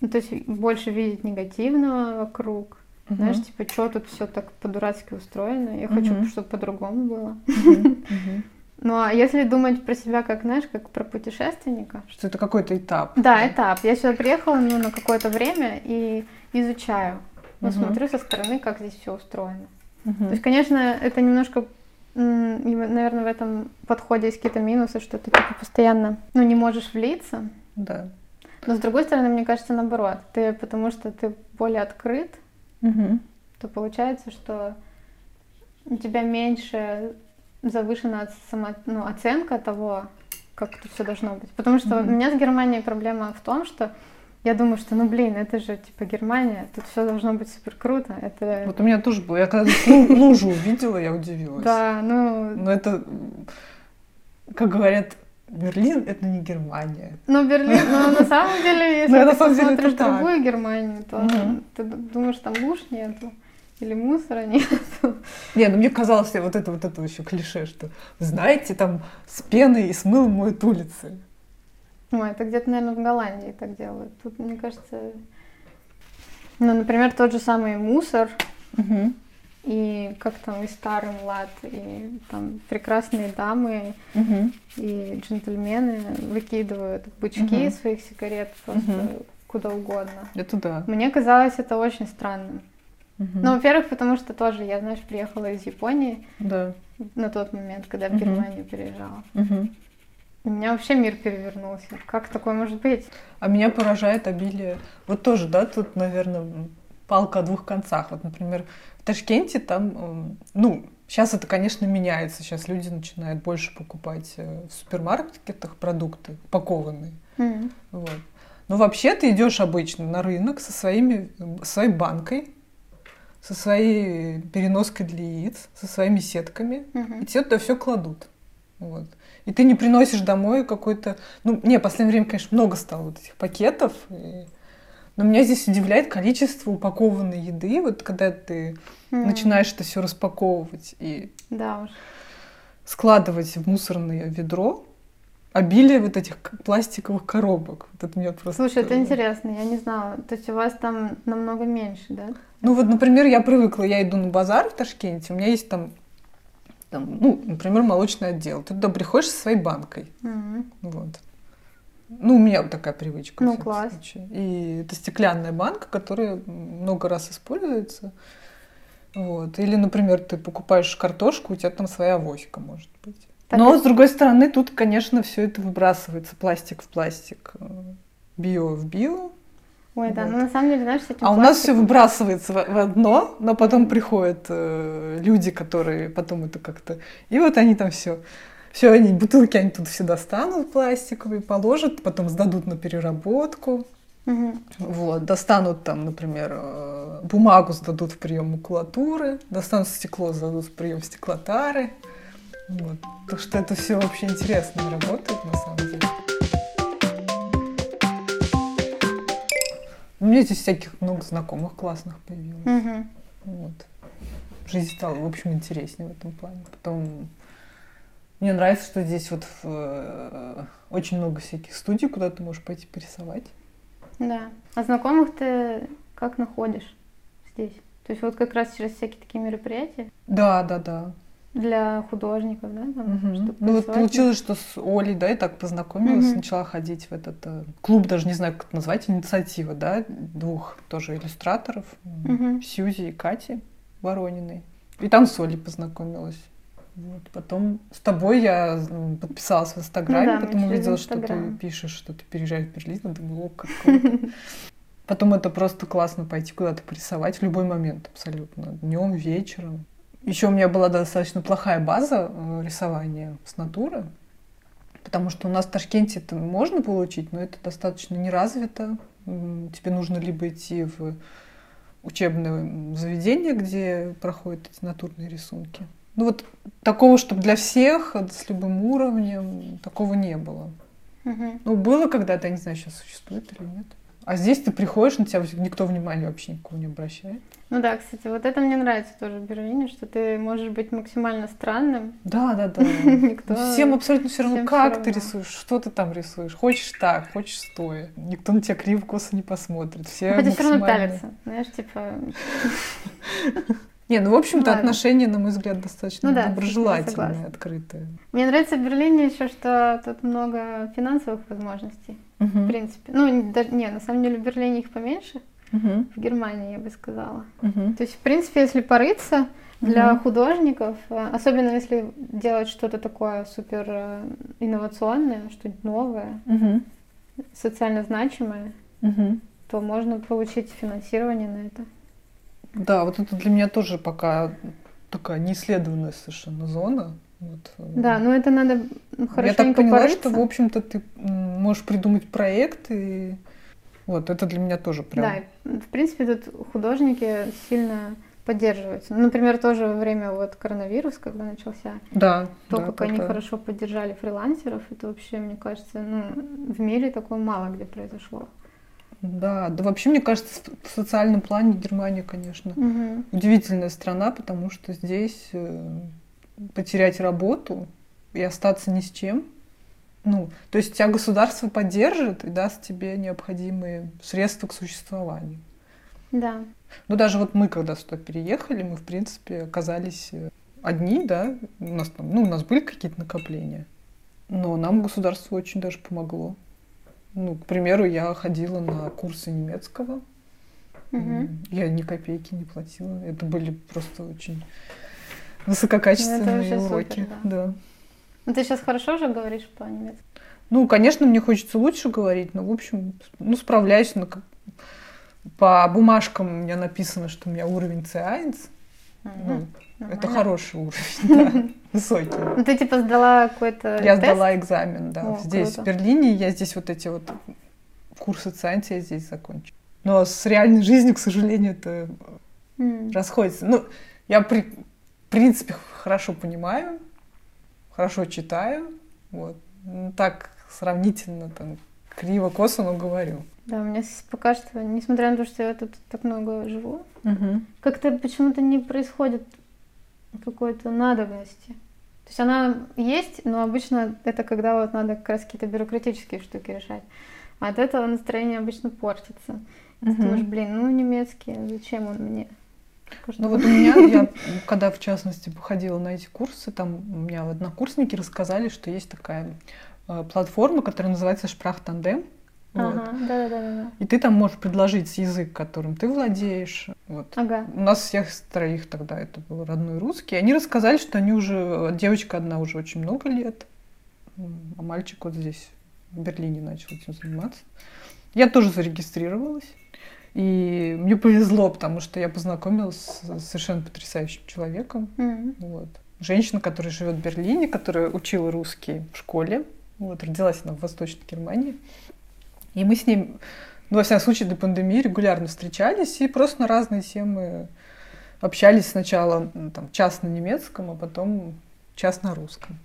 ну то есть больше видеть негативного вокруг. Угу. Знаешь, типа, что тут все так по-дурацки устроено. Я угу. хочу, чтобы по-другому было. Угу. Угу. Ну, а если думать про себя как, знаешь, как про путешественника? Что это какой-то этап. Да, да, этап. Я сюда приехала ну, на какое-то время и изучаю. Ну, угу. смотрю со стороны, как здесь все устроено. Угу. То есть, конечно, это немножко, наверное, в этом подходе есть какие-то минусы, что ты типа, постоянно ну, не можешь влиться. Да. Но с другой стороны, мне кажется, наоборот. Ты, потому что ты более открыт, угу. то получается, что у тебя меньше завышена сама, ну, оценка того, как тут все должно быть. Потому что mm-hmm. у меня с Германией проблема в том, что я думаю, что, ну блин, это же типа Германия, тут все должно быть супер круто. Это... Вот у меня тоже было. Я когда лужу увидела, я удивилась. Да, ну. Но это, как говорят, Берлин это не Германия. Ну, Берлин, но на самом деле, если ты посмотришь другую Германию, то ты думаешь, там луж нету. Или мусора нет. Не, ну мне казалось, вот это вот это еще клише, что знаете, там с пеной и с мылом моют улицы. Ой, это где-то, наверное, в Голландии так делают. Тут, мне кажется, ну, например, тот же самый мусор. Угу. и как там и старый млад, и там прекрасные дамы Мгм. и джентльмены выкидывают бычки Мгм. своих сигарет просто Мгм. куда угодно. Это да. Мне казалось это очень странным. Мгм. Ну, во-первых, потому что тоже я, знаешь, приехала из Японии Да. на тот момент, когда в. Германию переезжала. Мгм. У меня вообще мир перевернулся. Как такое может быть? А меня поражает обилие. Вот тоже, да, тут, наверное, палка о двух концах. Вот, например, в Ташкенте там, м, ну, сейчас это, конечно, меняется. Сейчас люди начинают больше покупать э, в супермаркетах продукты упакованные. М. Вот. Но вообще ты идешь обычно на рынок со своими, э, своей банкой, со своей переноской для яиц, со своими сетками, Мгм. и тебе туда все кладут. Вот. И ты не приносишь домой какой-то... Ну, не, в последнее время, конечно, много стало вот этих пакетов. и- Но меня здесь удивляет количество упакованной еды. Вот когда ты М. начинаешь это все распаковывать и Да уж. складывать в мусорное ведро, обилие вот этих пластиковых коробок. Вот это меня просто... Слушай, это интересно, я не знала. То есть у вас там намного меньше, да? Ну вот, например, я привыкла, я иду на базар в Ташкенте, у меня есть там, там, ну, например, молочный отдел. Ты туда приходишь со своей банкой. М. Вот. Ну, у меня вот такая привычка. Ну, класс. случае. И это стеклянная банка, которая много раз используется. Вот. Или, например, ты покупаешь картошку, у тебя там своя авоська может быть. Так Но, это- с другой стороны, тут, конечно, все это выбрасывается. Пластик в пластик, э, био в био. Ой, да, Вот. ну на самом деле, знаешь, с этим А у нас все пластиком- выбрасывается в в одно, но потом приходят э, люди, которые потом это как-то... И вот они там все... Все, они, бутылки они тут все достанут пластиковые, положат, потом сдадут на переработку. Мгм. Вот, достанут там, например, э, бумагу сдадут в прием макулатуры, достанут стекло, сдадут в прием стеклотары. Вот. Так что это все вообще интересно работает на самом деле. У меня здесь всяких много знакомых классных появилось. Мгм. Вот. Жизнь стала, в общем, интереснее в этом плане. Потом мне нравится, что здесь вот в, э, очень много всяких студий, куда ты можешь пойти порисовать. Да. А знакомых ты как находишь здесь? То есть вот как раз через всякие такие мероприятия Да, да, да. Для художников, да? там, чтоб Ну вот получилось, что с Олей, да, я так познакомилась, Мгм. начала ходить в этот э, клуб, даже не знаю, как это назвать, инициатива, да, двух тоже иллюстраторов, Мгм. Сьюзи и Кати Ворониной. И там с Олей познакомилась. Вот. Потом с тобой я подписалась в Инстаграме, Ну да, потом увидела, что ты пишешь, что ты переезжаешь в Берлин, и думаю, о, как. Потом это просто классно пойти куда-то порисовать в любой момент абсолютно. Днем, вечером. Еще у меня была достаточно плохая база э, рисования с натуры. Потому что у нас в Ташкенте это можно получить, но это достаточно не развито. М, Тебе нужно либо идти в учебное заведение, где проходят эти натурные рисунки. Ну вот такого, чтобы для всех, с любым уровнем, такого не было. Мгм. Ну, было когда-то, я не знаю, сейчас существует или нет. А здесь ты приходишь, на тебя никто внимания вообще никого не обращает. Ну да, кстати, вот это мне нравится тоже в Берлине, что ты можешь быть максимально странным. Да, да, да. Никто... Всем абсолютно все равно, всем как ты равно. рисуешь, что ты там рисуешь. Хочешь так, хочешь стоя. Никто на тебя криво косо не посмотрит. Все Хотя все равно максимально- пялятся, знаешь, типа... Не, ну, в общем-то, Ладно. отношения, на мой взгляд, достаточно Ну да, доброжелательные, открытые. Мне нравится в Берлине еще, что тут много финансовых возможностей, в Мгм. принципе. Ну, не, даже- не, на самом деле в Берлине их поменьше, Мгм. в Германии, я бы сказала. Мгм. То есть, в принципе, если порыться для Мгм. художников, э, особенно если делать что-то такое супер э, инновационное, что-нибудь новое, Мгм. социально значимое, Мгм. то можно получить финансирование на это. Да, вот это для меня тоже пока такая неисследованная совершенно зона. Вот, э, Да, но это надо м, Я хорошенько так поняла, порыться. что, в общем-то, ты можешь придумать проект, и вот это для меня тоже прям... Да, в принципе, тут художники сильно поддерживаются. Ну, например, тоже во время вот коронавируса, когда начался, да, то, да, как да, они хорошо поддержали фрилансеров, это вообще, мне кажется, ну, в мире такое мало где произошло. Да, да вообще, мне кажется, в социальном плане Германия, конечно, Мгм. удивительная страна, потому что здесь э, потерять работу и остаться ни с чем, ну, то есть тебя государство поддержит и даст тебе необходимые средства к существованию. Да. Ну, даже вот мы, когда сюда переехали, мы, в принципе, оказались э, одни, да, у нас там, ну, у нас были какие-то накопления, но нам государство очень даже помогло. Ну, к примеру, я ходила на курсы немецкого, Мгм. я ни копейки не платила, это были просто очень высококачественные супер, уроки, да. да. Ну, ты сейчас хорошо уже говоришь по-немецки? Ну, конечно, мне хочется лучше говорить, но, в общем, ну, справляюсь. Ну, как- По бумажкам у меня написано, что у меня уровень C1. Ну, Мгм. это Нормально. хороший уровень, да, высокий. Ну, ты типа сдала какой-то Я тест? сдала экзамен, да. О, здесь, круто. в Берлине, я здесь вот эти вот курсы ЦАНТИ я здесь закончила. Но с реальной жизнью, к сожалению, это расходится. Ну, я при, в принципе хорошо понимаю, хорошо читаю, вот. Ну, так сравнительно там криво-косо, но говорю. Да, у меня пока что, несмотря на то, что я тут так много живу, как-то почему-то не происходит какой-то надобности. То есть она есть, но обычно это когда вот надо как раз какие-то бюрократические штуки решать. А от этого настроение обычно портится. Ты Мгм. думаешь, блин, ну немецкий, зачем он мне? Ну вот у меня, я когда в частности походила на эти курсы, там у меня однокурсники рассказали, что есть такая э, платформа, которая называется Шпрахтандем. Вот. Ага, да-да-да. И ты там можешь предложить язык, которым ты владеешь. Вот. Ага. У нас всех троих тогда это был родной русский. Они рассказали, что они уже, девочка одна уже очень много лет, а мальчик вот здесь, в Берлине, начал этим заниматься. Я тоже зарегистрировалась. И мне повезло, потому что я познакомилась с совершенно потрясающим человеком. М. Вот. Женщина, которая живет в Берлине, которая учила русский в школе. Вот, родилась она в Восточной Германии. И мы с ним, ну, во всяком случае, до пандемии регулярно встречались и просто на разные темы общались сначала там, час на немецком, а потом час на русском.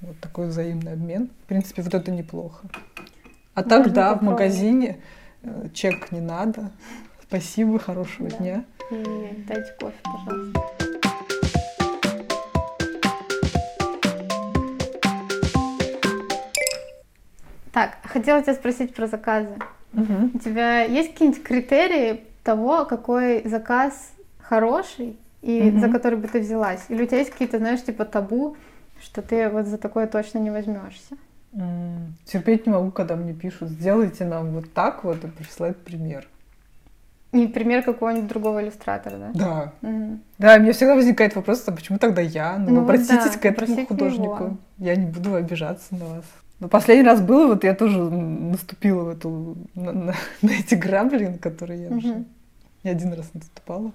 Вот такой взаимный обмен. В принципе, вот это неплохо. А так, Можно да, в попробовать. магазине э, чек не надо. Спасибо, хорошего Да. дня. И дайте кофе, пожалуйста. Так, хотела тебя спросить про заказы. Мгм. У тебя есть какие-нибудь критерии того, какой заказ хороший и Мгм. за который бы ты взялась? Или у тебя есть какие-то, знаешь, типа табу, что ты вот за такое точно не возьмешься? Терпеть не могу, когда мне пишут, сделайте нам вот так вот и присылают пример. И пример какого-нибудь другого иллюстратора, да? Да. Мгм. Да, у меня всегда возникает вопрос, а почему тогда я? Ну, Ну обратитесь да, к этому художнику. его. Я не буду обижаться на вас. Но последний раз было, вот я тоже наступила в эту, на, на- на эти грабли, на которые я уже Мгм. не один раз наступала.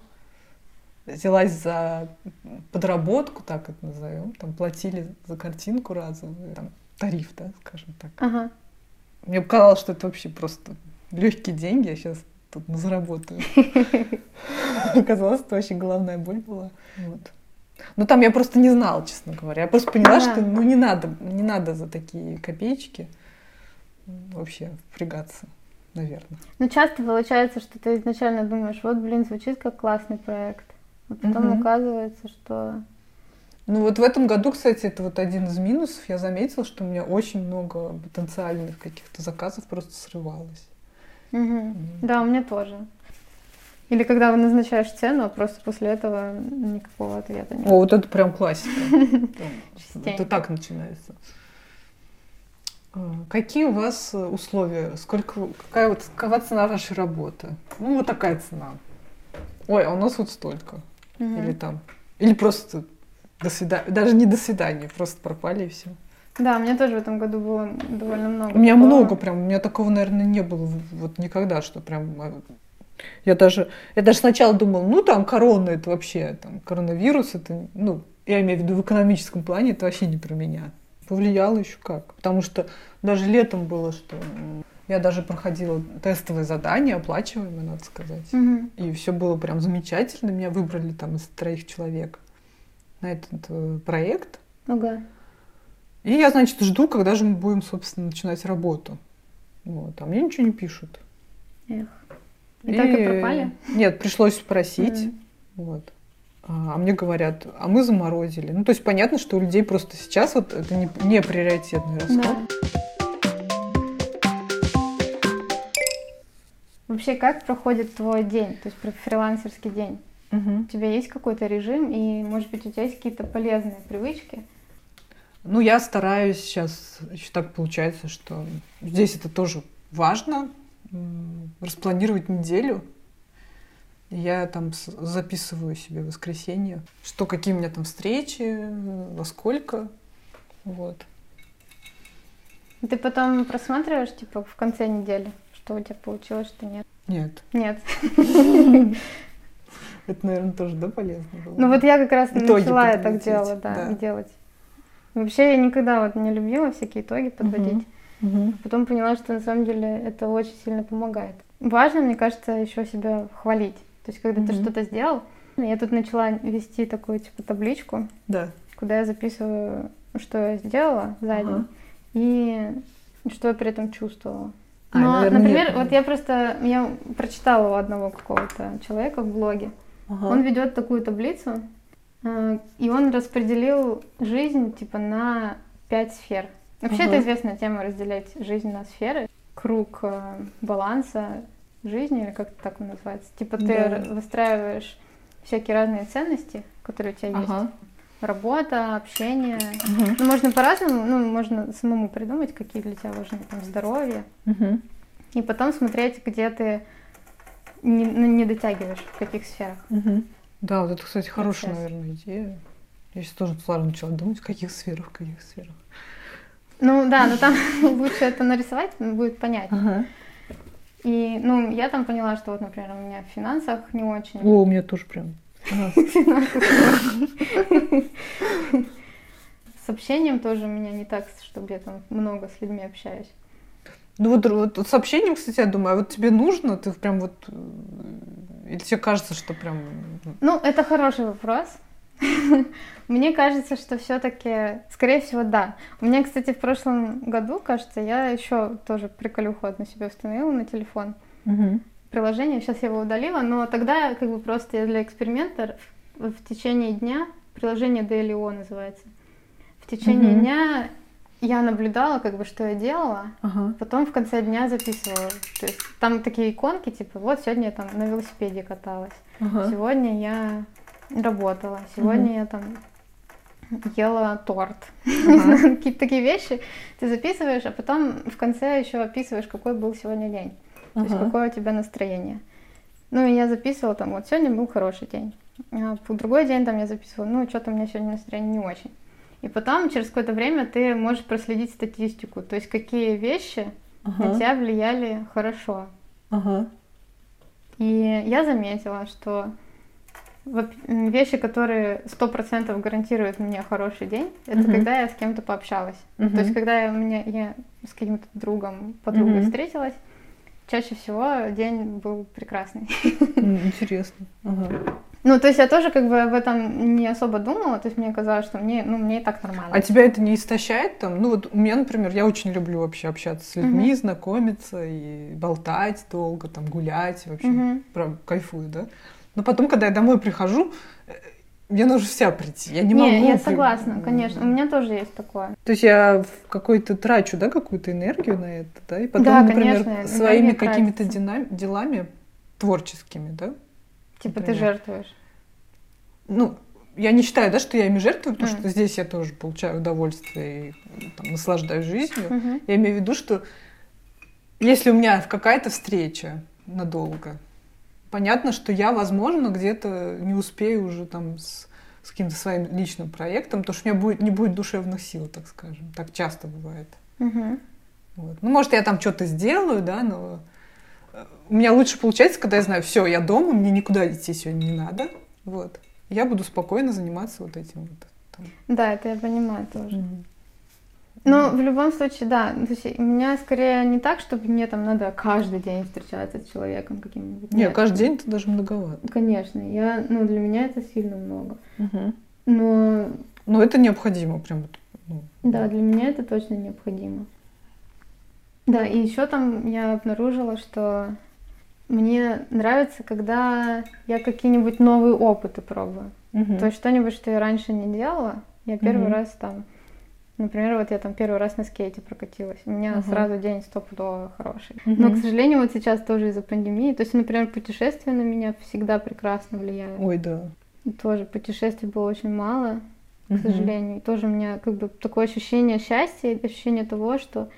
Взялась за подработку, так это назовем. Там платили за картинку разовую, там тариф, да, скажем так. Ага. Мне показалось, что это вообще просто легкие деньги, я сейчас тут заработаю. Оказалось, это очень головная боль была. Вот. Ну там я просто не знала, честно говоря. Я просто поняла, что ну не надо, не надо за такие копеечки вообще впрягаться, наверное. Ну, часто получается, что ты изначально думаешь, вот, блин, звучит как классный проект. А потом Мгм. оказывается, что... Ну вот в этом году, кстати, это вот один из минусов. Я заметила, что у меня очень много потенциальных каких-то заказов просто срывалось. Мгм. Да, у меня тоже. Или когда вы назначаешь цену, а просто после этого никакого ответа нет. О, вот это прям классика. Это так начинается. А, Какие у вас условия? Сколько, какая вот какова цена вашей работы? Ну, вот такая цена. Ой, а у нас вот столько. Мгм. Или там. Или просто до свидания. Даже не до свидания, просто пропали и все. Да, у меня тоже в этом году было довольно много. У меня такого. много прям, у меня такого, наверное, не было вот никогда, что прям... э, Я даже, я даже сначала думала, ну там корона это вообще, там коронавирус это, ну, я имею в виду в экономическом плане, это вообще не про меня. Повлияло еще как. Потому что даже летом было, что я даже проходила тестовые задания, оплачиваемые, надо сказать. Мгм. И все было прям замечательно. Меня выбрали там из троих человек на этот э, проект. Ага. И я, значит, жду, когда же мы будем, собственно, начинать работу. Вот. А мне ничего не пишут. Эх. И так и пропали? Нет, пришлось спросить. Мгм. Вот. А а мне говорят, а мы заморозили. Ну, то есть понятно, что у людей просто сейчас вот это не, не приоритетный расход. Да. Вообще, как проходит твой день, то есть фрилансерский день? Угу. У тебя есть какой-то режим, и, может быть, у тебя есть какие-то полезные привычки? Ну, я стараюсь сейчас, еще так получается, что здесь это тоже важно, распланировать неделю. Я там записываю себе в воскресенье, что какие у меня там встречи, во сколько. Вот. Ты потом просматриваешь, типа, в конце недели, что у тебя получилось, что нет? Нет. Нет. Это, наверное, тоже, да, полезно было? Ну вот я как раз итоги начала это так делать, да, да, делать. Вообще я никогда вот не любила всякие итоги подводить. Угу. Угу. Потом поняла, что на самом деле это очень сильно помогает. Важно, мне кажется, еще себя хвалить. То есть, когда угу. ты что-то сделал, я тут начала вести такую типа табличку, да. куда я записываю, что я сделала за день ага. и что я при этом чувствовала. А, Но, наверное, например, нет. вот я просто я прочитала у одного какого-то человека в блоге. Ага. Он ведет такую таблицу, э, и он распределил жизнь типа на пять сфер. Вообще ага. это известная тема разделять жизнь на сферы. Круг э, баланса жизни, или как-то так он называется. Типа ты да. выстраиваешь всякие разные ценности, которые у тебя ага. есть. Работа, общение. Угу. Ну, можно по-разному, ну, можно самому придумать, какие для тебя важны, там, здоровье. Угу. И потом смотреть, где ты не, ну, не дотягиваешь, в каких сферах. Угу. Да, вот это, кстати, хорошая, наверное, идея. Я сейчас тоже сразу начала думать, в каких сферах, в каких сферах. Ну да, но там лучше это нарисовать, будет понятно. Ага. И, ну, я там поняла, что вот, например, у меня в финансах не очень. О, у меня тоже прям. С общением тоже у меня не так, чтобы я там много с людьми общаюсь. Ну вот, вот с общением, кстати, я думаю, а вот тебе нужно, ты прям вот... Э, или тебе кажется, что прям... Ну, это хороший вопрос. Мне кажется, что все-таки, скорее всего, да. У меня, кстати, в прошлом году, кажется, я еще тоже приколюху одну себе установила на телефон. Угу. Приложение, сейчас я его удалила, но тогда как бы просто для эксперимента в, в течение дня, приложение DLO называется, в течение угу. дня я наблюдала, как бы, что я делала, ага. потом в конце дня записывала. То есть там такие иконки, типа, вот сегодня я там на велосипеде каталась, ага. сегодня я работала, сегодня угу. я там ела торт. Ага. Какие-то такие вещи ты записываешь, а потом в конце еще описываешь, какой был сегодня день. Ага. То есть какое у тебя настроение. Ну, и я записывала там, вот сегодня был хороший день. А в другой день там я записывала, ну, что-то у меня сегодня настроение не очень. И потом, через какое-то время, ты можешь проследить статистику, то есть какие вещи ага. на тебя влияли хорошо. Ага. И я заметила, что вещи, которые сто процентов гарантируют мне хороший день, это uh-huh. когда я с кем-то пообщалась. Uh-huh. То есть, когда я, мне, я с каким-то другом, подругой uh-huh. встретилась, чаще всего день был прекрасный. Интересно. Ага. Ну, то есть я тоже как бы об этом не особо думала, то есть мне казалось, что мне, ну, мне и так нормально. А тебя это не истощает там? Ну, вот у меня, например, я очень люблю вообще общаться с людьми, угу. знакомиться и болтать долго, там, гулять, вообще, угу. прям кайфую, да? Но потом, когда я домой прихожу, э, мне нужно вся прийти. Я не, не могу. Я согласна, конечно. У меня тоже есть такое. То есть я в какой-то трачу, да, какую-то энергию на это, да, и потом, да, например, конечно, своими какими-то делами творческими, да, Типа например. ты жертвуешь? Ну, я не считаю, да, что я ими жертвую, потому mm. что здесь я тоже получаю удовольствие и там, наслаждаюсь жизнью. Mm-hmm. Я имею в виду, что если у меня какая-то встреча надолго, понятно, что я, возможно, где-то не успею уже там с, с каким-то своим личным проектом, потому что у меня будет, не будет душевных сил, так скажем. Так часто бывает. Mm-hmm. Вот. Ну, может, я там что-то сделаю, да, но у меня лучше получается, когда я знаю, все, я дома, мне никуда идти сегодня не надо. Вот. Я буду спокойно заниматься вот этим вот. Там. Да, это я понимаю тоже. Mm-hmm. Но в любом случае, да, то есть у меня скорее не так, чтобы мне там надо каждый день встречаться с человеком каким-нибудь. Нет, Нет каждый день это даже многовато. Конечно, я, ну для меня это сильно много. Угу. Но. Но это необходимо прям. Ну, да, для меня это точно необходимо. Да, и еще там я обнаружила, что мне нравится, когда я какие-нибудь новые опыты пробую. Угу. То есть что-нибудь, что я раньше не делала, я первый угу. раз там Например, вот я там первый раз на скейте прокатилась. У меня Мгм. сразу день стопудово хороший. Мгм. Но, к сожалению, вот сейчас тоже из-за пандемии. То есть, например, путешествия на меня всегда прекрасно влияют. Ой, да. Тоже путешествий было очень мало, к Мгм. сожалению. И тоже у меня как бы такое ощущение счастья, ощущение того, что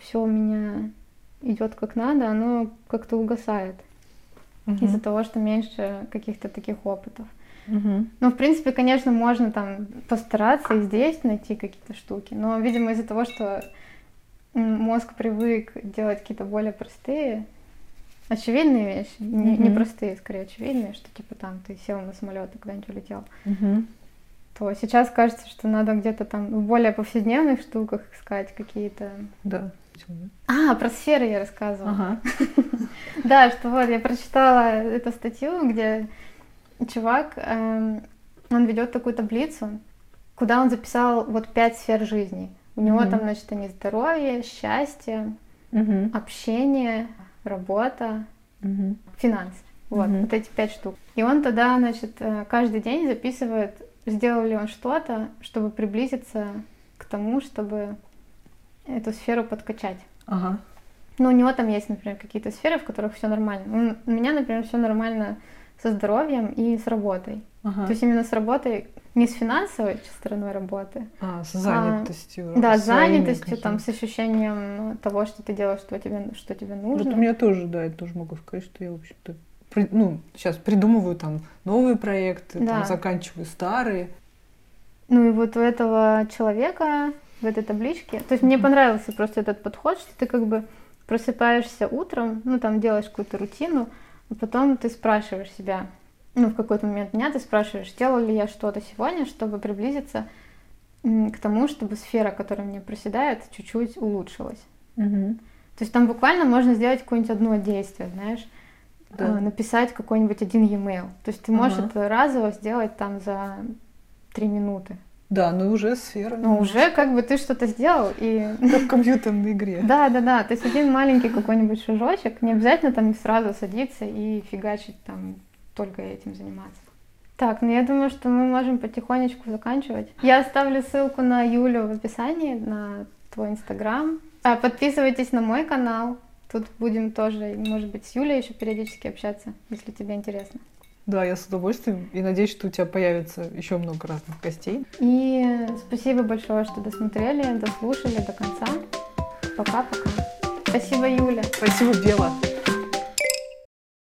все у меня идет как надо, оно как-то угасает Мгм. из-за того, что меньше каких-то таких опытов. Мгм. Ну, в принципе, конечно, можно там постараться и здесь найти какие-то штуки, но, видимо, из-за того, что мозг привык делать какие-то более простые, очевидные вещи, не, не Мгм. простые, скорее очевидные, что типа там ты сел на самолет и куда-нибудь улетел, Мгм. то сейчас кажется, что надо где-то там в более повседневных штуках искать какие-то. Да. А, про сферы я рассказывала. Ага. Да, что вот я прочитала эту статью, где чувак, эм, он ведет такую таблицу, куда он записал вот пять сфер жизни. У него там, значит, они здоровье, счастье, общение, работа, финансы. Вот, вот эти пять штук. И он тогда, значит, э, каждый день записывает, сделал ли он что-то, чтобы приблизиться к тому, чтобы эту сферу подкачать. Ага. Ну, у него там есть, например, какие-то сферы, в которых все нормально. У меня, например, все нормально со здоровьем и с работой. Ага. То есть именно с работой, не с финансовой стороной работы, А, с занятостью. да, с занятостью, там, с ощущением ну, того, что ты делаешь, что тебе, что тебе Вот нужно. у меня тоже, да, я тоже могу сказать, что я, в общем-то, при- ну, сейчас придумываю там новые проекты, Да. там, заканчиваю старые. Ну и вот у этого человека в этой табличке, то есть мне понравился просто этот подход, что ты как бы просыпаешься утром, ну там делаешь какую-то рутину, а потом ты спрашиваешь себя, ну в какой-то момент дня ты спрашиваешь, сделал ли я что-то сегодня, чтобы приблизиться к тому, чтобы сфера, которая мне проседает, чуть-чуть улучшилась. Мгм. То есть там буквально можно сделать какое-нибудь одно действие, знаешь, Да. э, написать какой-нибудь один e-mail. То есть ты можешь Ага. это разово сделать там за три минуты. Да, ну уже сфера. Ну, уже как бы ты что-то сделал, и... Как в компьютерной игре. Да, да, да, то есть один маленький какой-нибудь шажочек, не обязательно там сразу садиться и фигачить там, только этим заниматься. Так, ну я думаю, что мы можем потихонечку заканчивать. Я оставлю ссылку на Юлю в описании, на твой инстаграм. А, подписывайтесь на мой канал. Тут будем тоже, может быть, с Юлей еще периодически общаться, если тебе интересно. Да, я с удовольствием. И надеюсь, что у тебя появится еще много разных гостей. И спасибо большое, что досмотрели, дослушали до конца. Пока-пока. Спасибо, Юля. Спасибо, Бела.